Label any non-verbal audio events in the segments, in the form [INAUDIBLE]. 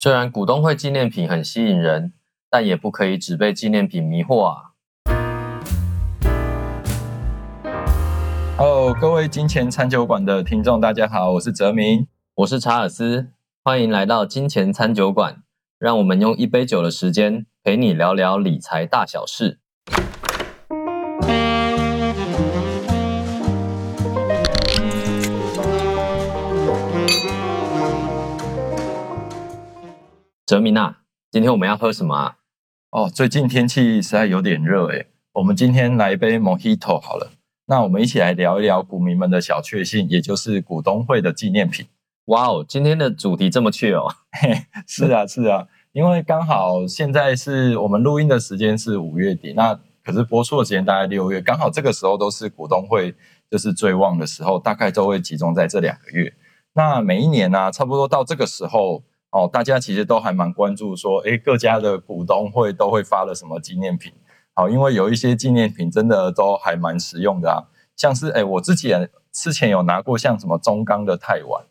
虽然股东会纪念品很吸引人，但也不可以只被纪念品迷惑啊。Hello，各位金钱餐酒馆的听众，大家好，我是泽明。我是查尔斯，欢迎来到金钱餐酒馆，让我们用一杯酒的时间陪你聊聊理财大小事。泽明啊，今天我们要喝什么啊？哦，最近天气实在有点热诶，我们今天来一杯 Mojito 好了。那我们一起来聊一聊股民们的小确幸，也就是股东会的纪念品。哇哦，今天的主题这么趣哦！嘿，[LAUGHS] 是啊，是啊，因为刚好现在是我们录音的时间是五月底，那可是播出的时间大概六月，刚好这个时候都是股东会就是最旺的时候，大概都会集中在这两个月。那每一年呢、差不多到这个时候哦，大家其实都还蛮关注说，诶，各家的股东会都会发了什么纪念品。好，因为有一些纪念品真的都还蛮实用的啊，像是诶我自己之前有拿过像什么中钢的钛碗。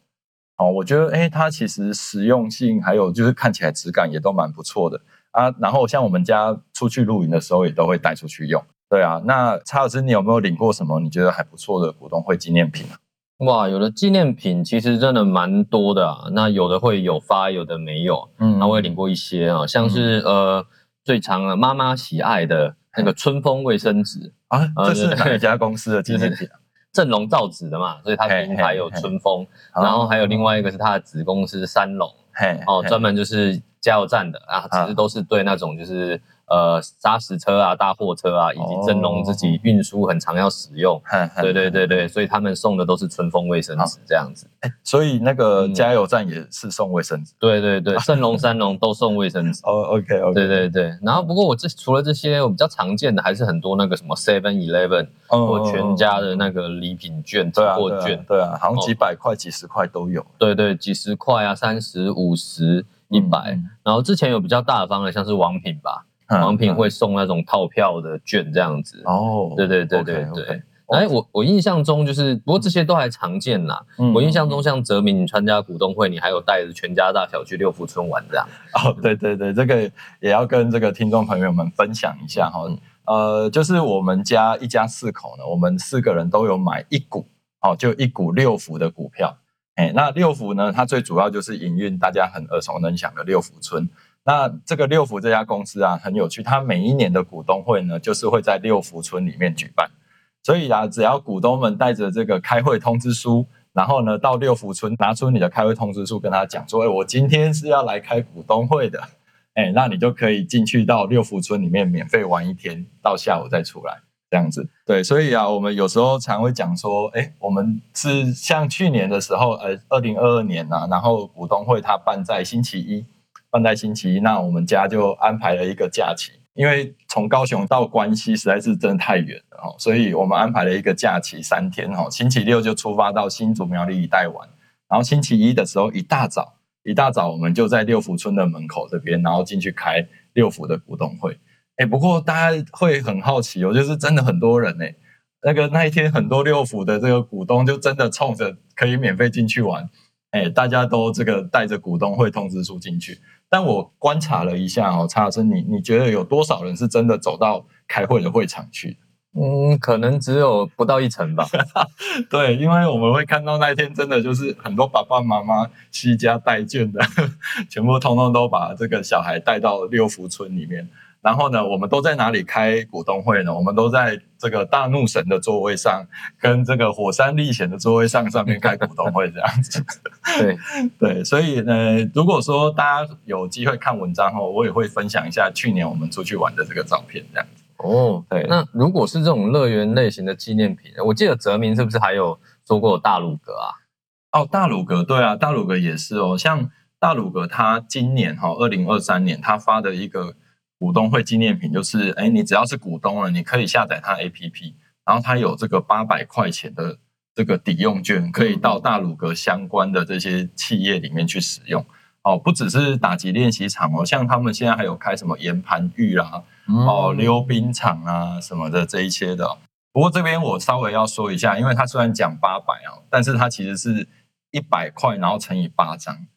哦，我觉得诶它其实实用性还有就是看起来质感也都蛮不错的啊。然后像我们家出去露营的时候也都会带出去用。对啊，那查尔斯，你有没有领过什么你觉得还不错的股东会纪念品啊？哇，有的纪念品其实真的蛮多的啊。那有的会有发，有的没有。嗯那我也领过一些啊，像是、呃最常的妈妈喜爱的那个春风卫生纸，啊，呃这是哪一家公司的纪念品啊？[LAUGHS] 正隆造纸的嘛，所以它嘿品牌有春风。然后还有另外一个是它的子公司三龙嘿，哦，嘿专门就是加油站的啊，其实都是对那种就是呃砂石车啊、大货车啊，以及正隆自己运输很常要使用。对对对对，所以他们送的都是春风卫生纸这样子。所以那个嗯加油站也是送卫生纸。对对对，正隆、[LAUGHS] 三龙都送卫生纸。哦，OK OK，对对对，然后不过我这除了这些，我比较常见的还是很多那个什么 Seven Eleven 或全家的那个礼品券、提对啊，对啊货券，对啊，好像哦几百块、几十块都有。对对，几十块啊，三十、五十、一百嗯。然后之前有比较大方的，像是王品吧，嗯王品会送那种套票的券这样子。哦，对对对对对。哎，我我印象中就是，不过这些都还常见啦。嗯我印象中，像泽明，你参加股东会，你还有带着全家大小去六福村玩这样。哦，对对对，这个也要跟这个听众朋友们分享一下哈。嗯呃，就是我们家一家四口呢，我们四个人都有买一股，哦，就一股六福的股票。哎，那六福呢，它最主要就是营运大家很耳熟能详的六福村。那这个六福这家公司啊，很有趣，它每一年的股东会呢，就是会在六福村里面举办。所以啊，只要股东们带着这个开会通知书，然后呢，到六福村拿出你的开会通知书，跟他讲说：“哎，我今天是要来开股东会的。”哎，那你就可以进去到六福村里面免费玩一天，到下午再出来，这样子。对，所以啊，我们有时候常会讲说，哎，我们是像去年的时候，呃，二零二二年呐、然后股东会它办在星期一，放在星期一，那我们家就安排了一个假期，因为从高雄到关西实在是真的太远了哦，所以我们安排了一个假期三天哦，星期六就出发到新竹苗栗一带玩，然后星期一的时候一大早。一大早我们就在六福村的门口这边，然后进去开六福的股东会。哎，不过大家会很好奇哦，就是真的很多人呢。那个那一天很多六福的这个股东就真的冲着可以免费进去玩，哎，大家都这个带着股东会通知书进去。但我观察了一下哦，查老师，你你觉得有多少人是真的走到开会的会场去？嗯，可能只有不到一成吧。[LAUGHS] 对，因为我们会看到那一天真的就是很多爸爸妈妈惜家带眷的，[LAUGHS] 全部通通都把这个小孩带到六福村里面。然后呢，我们都在哪里开股东会呢？我们都在这个大怒神的座位上，跟这个火山历险的座位上上面开股东会这样子。[LAUGHS] 对，[LAUGHS] 对，所以呢，如果说大家有机会看文章后，我也会分享一下去年我们出去玩的这个照片这样子。哦，对那如果是这种乐园类型的纪念品，我记得泽明是不是还有说过大鲁阁啊？哦，大鲁阁对啊，大鲁阁也是哦。像大鲁阁，它今年哈二零二三年，他发的一个股东会纪念品，就是哎，你只要是股东了，你可以下载它 APP，然后它有这个八百块钱的这个抵用券，可以到大鲁阁相关的这些企业里面去使用。哦，不只是打击练习场哦，像他们现在还有开什么岩盘浴啦、哦溜冰场啊什么的这一些的哦。不过这边我稍微要说一下，因为它虽然讲八百啊，但是它其实是一百块，然后乘以八张。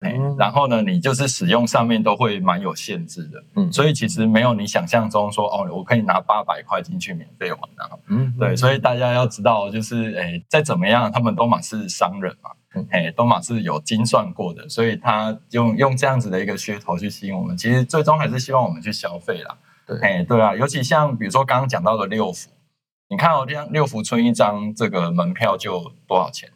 哎、嗯然后呢，你就是使用上面都会蛮有限制的，嗯所以其实没有你想象中说哦，我可以拿八百块进去免费玩啊。嗯对，所以大家要知道，就是诶，再怎么样，他们都嘛是商人嘛嗯，诶，都嘛是有精算过的，所以他用用这样子的一个噱头去吸引我们，其实最终还是希望我们去消费啦。对诶，对啊，尤其像比如说刚刚讲到的六福，你看哦，像六福村一张这个门票就多少钱？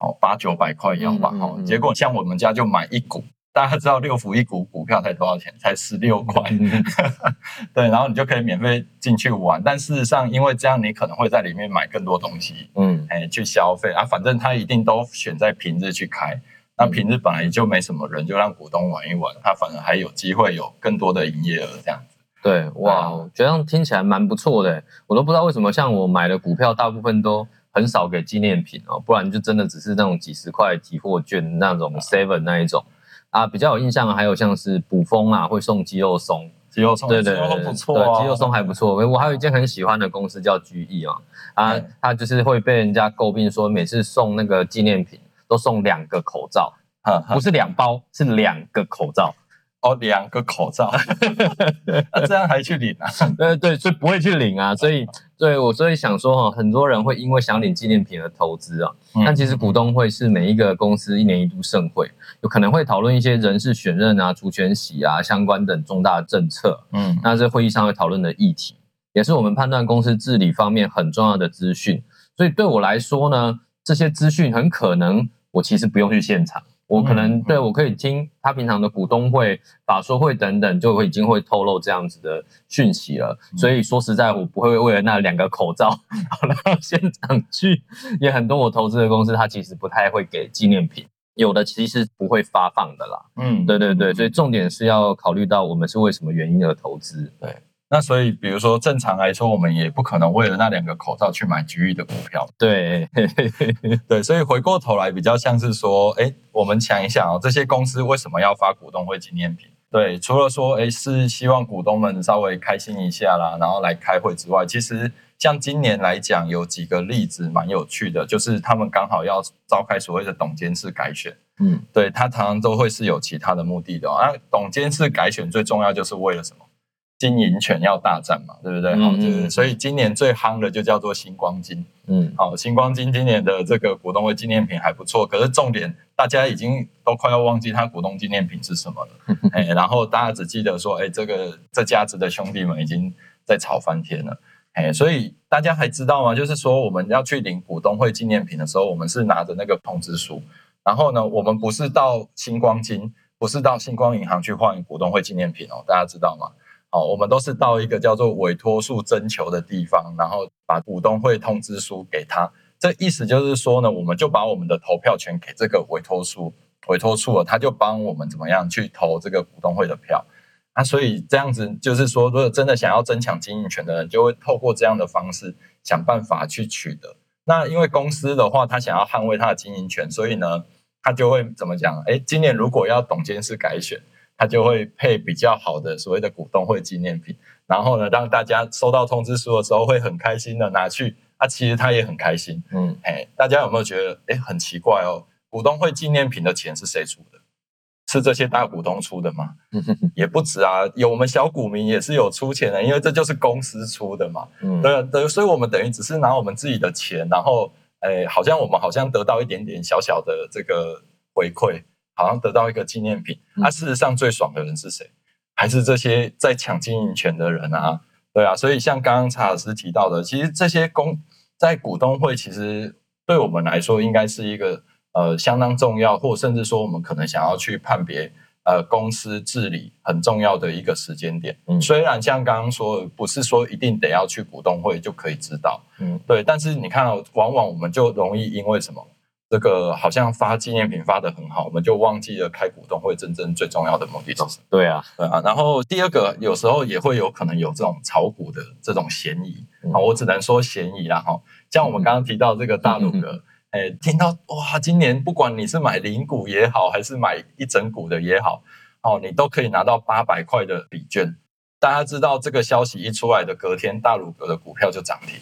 哦，八九百块要吧？哦，嗯嗯嗯结果像我们家就买一股，大家知道六福一股股票才多少钱？才十六块。嗯 [LAUGHS] 对，然后你就可以免费进去玩，但事实上，因为这样你可能会在里面买更多东西，嗯哎，去消费啊，反正他一定都选在平日去开，那嗯平日本来就没什么人，就让股东玩一玩，他反而还有机会有更多的营业额这样子。对，哇，觉得听起来蛮不错的。我都不知道为什么，像我买的股票，大部分都很少给纪念品哦，不然就真的只是那种几十块提货券那种 seven 那一种啊。比较有印象的还有像是补风啊，会送鸡肉松，肌肉松，对对对，对，鸡肉松还不错。我还有一间很喜欢的公司叫 GE 啊，啊嗯，它就是会被人家诟病说，每次送那个纪念品都送两个口罩，哈哈不是两包，是两个口罩。哦，两个口罩，[LAUGHS] 那这样还去领啊？呃，对，所以不会去领啊，所以对我所以想说哈，很多人会因为想领纪念品而投资啊。嗯但其实股东会是每一个公司一年一度盛会，有可能会讨论一些人事选任啊、除权息啊相关等重大政策。嗯那这会议上会讨论的议题，也是我们判断公司治理方面很重要的资讯。所以对我来说呢，这些资讯很可能我其实不用去现场。我可能嗯对我可以听他平常的股东会、法说会等等，就会已经会透露这样子的讯息了。嗯所以说实在，我不会为了那两个口罩跑到现场去。也很多我投资的公司，它其实不太会给纪念品，有的其实不会发放的啦。嗯对对对，所以重点是要考虑到我们是为什么原因而投资。那所以，比如说正常来说，我们也不可能为了那两个口罩去买局域的股票。对，[LAUGHS] 对，所以回过头来比较像是说，哎，我们想一想哦，这些公司为什么要发股东会纪念品？对，除了说，哎，是希望股东们稍微开心一下啦，然后来开会之外，其实像今年来讲，有几个例子蛮有趣的，就是他们刚好要召开所谓的董监事改选，嗯，对他常常都会是有其他的目的的、哦。啊，董监事改选最重要就是为了什么？经营权要大战嘛，对不对？好、嗯嗯就是所以今年最夯的就叫做星光金。嗯，好，星光金今年的这个股东会纪念品还不错，可是重点大家已经都快要忘记它股东纪念品是什么了，[LAUGHS] 哎，然后大家只记得说，哎，这个这家子的兄弟们已经在吵翻天了，哎，所以大家还知道吗？就是说我们要去领股东会纪念品的时候，我们是拿着那个通知书，然后呢，我们不是到星光金，不是到星光银行去换股东会纪念品哦，大家知道吗？好，我们都是到一个叫做委托数征求的地方，然后把股东会通知书给他。这意思就是说呢，我们就把我们的投票权给这个委托书，委托处了，他就帮我们怎么样去投这个股东会的票。啊，所以这样子就是说，如果真的想要增强经营权的人，就会透过这样的方式想办法去取得。那因为公司的话，他想要捍卫他的经营权，所以呢，他就会怎么讲？哎，今年如果要董监事改选，他就会配比较好的所谓的股东会纪念品，然后呢，让大家收到通知书的时候会很开心的拿去。啊，其实他也很开心。嗯，哎，大家有没有觉得，哎，很奇怪哦？股东会纪念品的钱是谁出的？是这些大股东出的吗？[LAUGHS] 也不止啊，有我们小股民也是有出钱的，因为这就是公司出的嘛。嗯，对对，所以我们等于只是拿我们自己的钱，然后，哎，好像我们好像得到一点点小小的这个回馈，好像得到一个纪念品。嗯啊，事实上最爽的人是谁？还是这些在抢经营权的人啊？对啊，所以像刚刚查尔斯提到的，其实这些公在股东会，其实对我们来说应该是一个呃相当重要，或甚至说我们可能想要去判别呃公司治理很重要的一个时间点。嗯虽然像刚刚说的，不是说一定得要去股东会就可以知道，嗯，对，但是你看哦，往往我们就容易因为什么？这个好像发纪念品发的很好，我们就忘记了开股东会真正最重要的目的是什么。对啊，对啊，然后第二个有时候也会有可能有这种炒股的这种嫌疑嗯啊、我只能说嫌疑啦哈。像我们刚刚提到这个大陆哥，[LAUGHS] 哎，听到哇，今年不管你是买零股也好，还是买一整股的也好，哦，你都可以拿到八百块的礼券。大家知道这个消息一出来的隔天，大鲁阁的股票就涨停。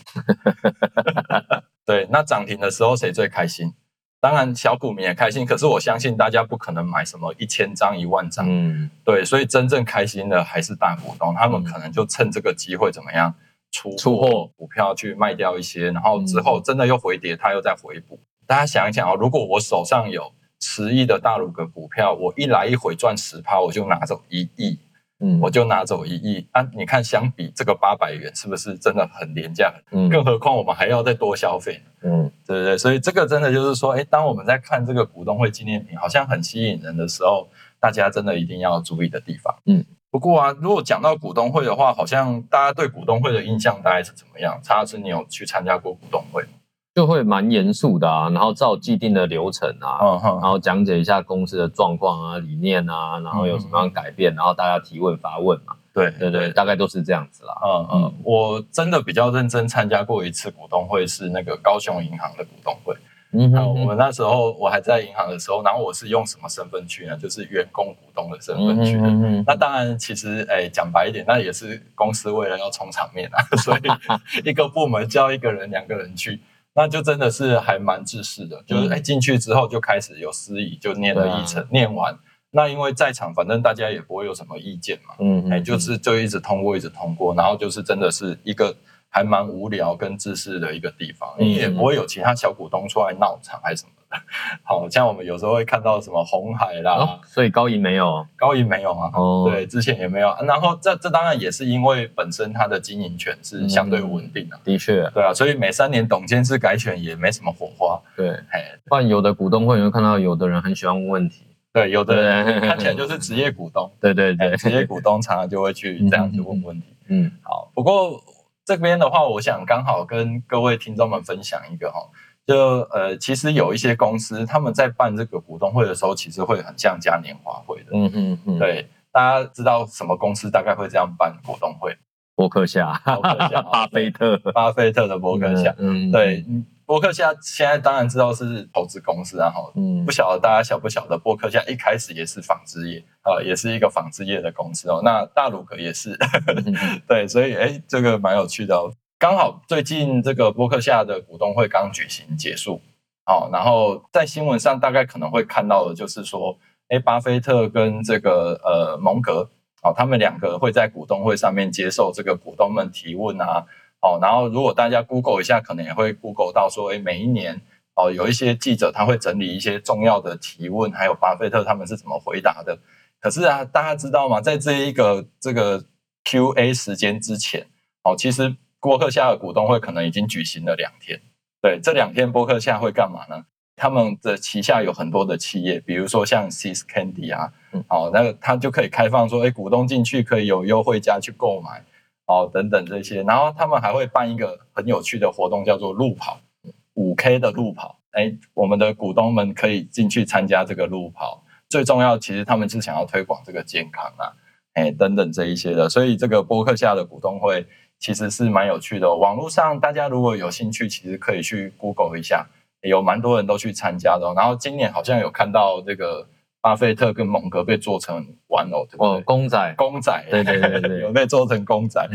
[LAUGHS] 对，那涨停的时候谁最开心？当然小股民也开心，可是我相信大家不可能买什么一千张、一万张，嗯，对，所以真正开心的还是大股东，他们嗯。可能就趁这个机会怎么样出出货。股票去卖掉一些，然后之后真的又回跌，他又再回补。大家想一想哦，如果我手上有十亿的大陆的股票，我一来一回赚十趴，我就拿走一亿，嗯，我就拿走一亿啊！你看，相比这个八百元，是不是真的很廉价？嗯更何况我们还要再多消费呢，嗯对不对？所以这个真的就是说，哎，当我们在看这个股东会纪念品好像很吸引人的时候，大家真的一定要注意的地方。嗯，不过啊，如果讲到股东会的话，好像大家对股东会的印象大概是怎么样？查老师，你有去参加过股东会吗？就会蛮严肃的啊，然后照既定的流程啊，然后讲解一下公司的状况啊、理念啊，然后有什么样改变，然后大家提问发问嘛，对对对，大概都是这样子啦。嗯嗯，我真的比较认真参加过一次股东会，是那个高雄银行的股东会。嗯哼，我们那时候我还在银行的时候，然后我是用什么身份去呢？就是员工股东的身份去的。嗯那当然，其实诶，讲白一点，那也是公司为了要冲场面啊，[LAUGHS] 所以 [LAUGHS] 一个部门叫一个人、两个人去，那就真的是还蛮自私的。就是嗯诶进去之后就开始有司仪，就念了对啊，念完。那因为在场，反正大家也不会有什么意见嘛，嗯哎，就是就一直通过，一直通过，然后就是真的是一个还蛮无聊跟自私的一个地方，嗯你也不会有其他小股东出来闹场还是什么的。[LAUGHS] 好像我们有时候会看到什么红海啦，哦，所以高银没有。高银没有啊，哦，对，之前也没有。啊然后这这当然也是因为本身它的经营权是相对稳定的，的确，对啊，所以每三年董监事改选也没什么火花。对，哎，不然有的股东会你会看到有的人很喜欢问问题，对，有的人看起来就是职业股东，对 [LAUGHS] 对对。哎，职业股东常常就会去这样子问问题。嗯。好，不过这边的话，我想刚好跟各位听众们分享一个哈，就呃，其实有一些公司他们在办这个股东会的时候，其实会很像嘉年华会的。嗯嗯嗯，，对，大家知道什么公司大概会这样办股东会？伯克夏，伯克夏巴菲特，巴菲特的伯克夏。嗯，对，嗯伯克夏现在当然知道是投资公司啊，哈，嗯不晓得大家晓不晓得，伯克夏一开始也是纺织业啊、也是一个纺织业的公司哦。那大鲁格也是，[LAUGHS] 对，所以哎，这个蛮有趣的哦。刚好最近这个伯克夏的股东会刚举行结束，哦，然后在新闻上大概可能会看到的就是说，哎，巴菲特跟这个呃蒙格，哦，他们两个会在股东会上面接受这个股东们提问啊，哦，然后如果大家 Google 一下，可能也会 Google 到说，哎，每一年哦，有一些记者他会整理一些重要的提问，还有巴菲特他们是怎么回答的。可是啊，大家知道吗？在这一个这个 Q&A 时间之前，哦，其实波克夏的股东会可能已经举行了两天。对，这两天波克夏会干嘛呢？他们的旗下有很多的企业，比如说像 Sis Candy 啊，嗯哦，那个他就可以开放说，哎，股东进去可以有优惠价去购买，哦，等等这些。然后他们还会办一个很有趣的活动，叫做路跑，五 K 的路跑。哎，我们的股东们可以进去参加这个路跑。最重要，其实他们是想要推广这个健康啊，哎，等等这一些的。所以这个波克夏的股东会其实是蛮有趣的哦。网络上大家如果有兴趣，其实可以去 Google 一下，有蛮多人都去参加的哦。然后今年好像有看到这个巴菲特跟蒙格被做成玩偶，对不哦，公仔，公仔，对对对对 [LAUGHS] 有被做成公仔。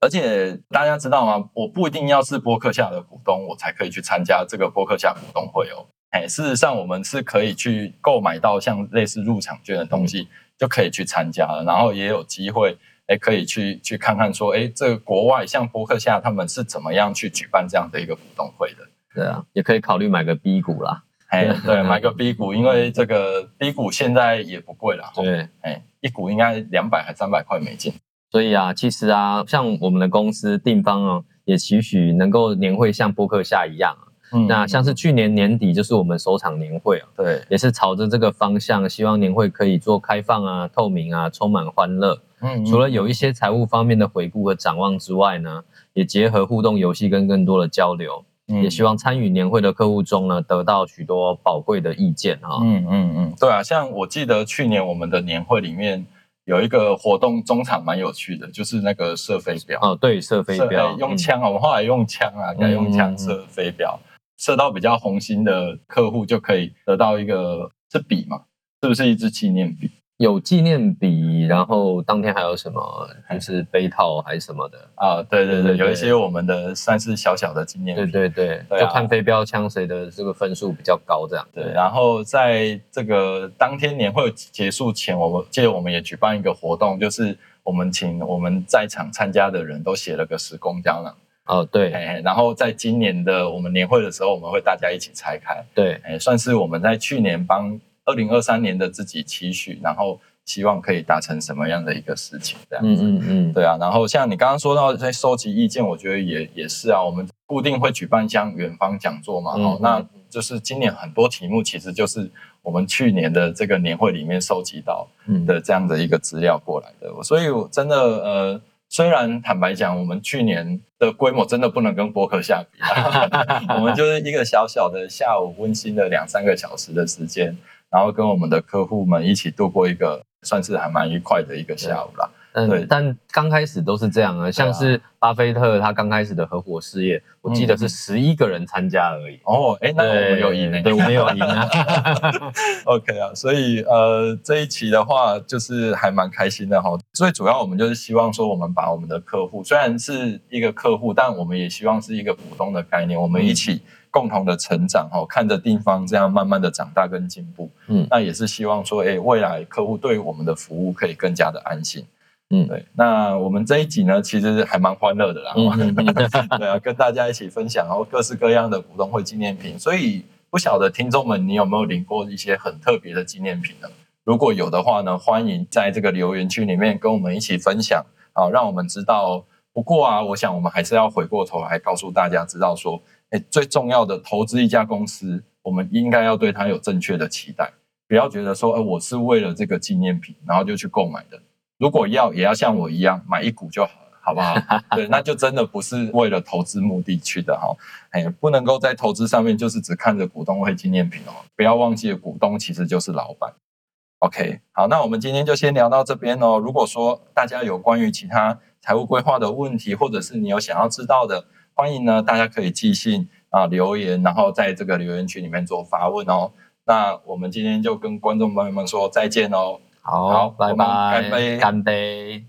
而且大家知道吗？我不一定要是播客下的股东，我才可以去参加这个播客下股东会哦。哎，事实上我们是可以去购买到像类似入场券的东西，就可以去参加了。然后也有机会，哎，可以去去看看说，哎，这个国外像波克夏他们是怎么样去举办这样的一个股东会的。对啊，也可以考虑买个 B 股啦。哎，对，买个 B 股，因为这个 [LAUGHS] B 股现在也不贵了，对，哎，一股应该两百还三百块美金。所以啊，其实啊，像我们的公司定方啊，也期许能够年会像波克夏一样啊。嗯那像是去年年底就是我们首场年会啊，对，也是朝着这个方向，希望年会可以做开放啊、透明啊、充满欢乐。嗯除了有一些财务方面的回顾和展望之外呢，也结合互动游戏跟更多的交流，嗯也希望参与年会的客户中呢，得到许多宝贵的意见啊。嗯嗯嗯，对啊，像我记得去年我们的年会里面有一个活动，中场蛮有趣的，就是那个射飞镖。哦，对，射飞射镖哎，用枪啊，我们后来用枪啊，改用枪射飞镖，射到比较红心的客户就可以得到一个是笔嘛，是不是一支纪念笔？有纪念笔，然后当天还有什么，就是杯套还是什么的啊？对对对，有一些我们的算是小小的纪念对。对对，就看飞镖枪谁的这个分数比较高，这样。对，然后在这个当天年会结束前，我们记得我们也举办一个活动，就是我们请我们在场参加的人都写了个十公胶囊，哦，对。哎，然后在今年的我们年会的时候，我们会大家一起拆开，对，哎，算是我们在去年帮二零二三年的自己期许，然后希望可以达成什么样的一个事情，这样子。嗯嗯嗯，对啊，然后像你刚刚说到在收集意见，我觉得也也是啊，我们固定会举办像远方讲座嘛，嗯哦，那嗯。就是今年很多题目其实就是我们去年的这个年会里面收集到嗯。的这样的一个资料过来的，所以我真的呃，虽然坦白讲，我们去年的规模真的不能跟博客下比啊，[LAUGHS] 我们就是一个小小的下午温馨的两三个小时的时间，然后跟我们的客户们一起度过一个算是还蛮愉快的一个下午啦。对嗯，但刚开始都是这样啊，像是巴菲特他刚开始的合伙事业，我记得是嗯十一个人参加而已。哦，哎，那我们有赢呢、对，我们有赢啊。[LAUGHS] [LAUGHS] OK 啊，所以呃这一期的话就是还蛮开心的哈。最主要我们就是希望说，我们把我们的客户虽然是一个客户，但我们也希望是一个普通的概念，我们一起共同的成长哈，看着地方这样慢慢的长大跟进步。嗯那也是希望说，哎，未来客户对我们的服务可以更加的安心。嗯对。那我们这一集呢，其实还蛮欢乐的啦。嗯嗯嗯 [LAUGHS] 对啊，跟大家一起分享，然后各式各样的股东会纪念品。所以不晓得听众们，你有没有领过一些很特别的纪念品呢？如果有的话呢，欢迎在这个留言区里面跟我们一起分享，啊，让我们知道哦。不过啊，我想我们还是要回过头来告诉大家，知道说，哎，最重要的投资一家公司，我们应该要对它有正确的期待，不要觉得说，呃，我是为了这个纪念品，然后就去购买的。如果要，也要像我一样买一股就好了，好不好？[LAUGHS] 对，那就真的不是为了投资目的去的哈。哎，不能够在投资上面就是只看着股东会纪念品哦，不要忘记了股东其实就是老板。OK，好，那我们今天就先聊到这边哦。如果说大家有关于其他财务规划的问题，或者是你有想要知道的，欢迎呢大家可以寄信啊留言，然后在这个留言区里面做发问哦。那我们今天就跟观众朋友们说再见哦。好，好拜拜，干杯干杯。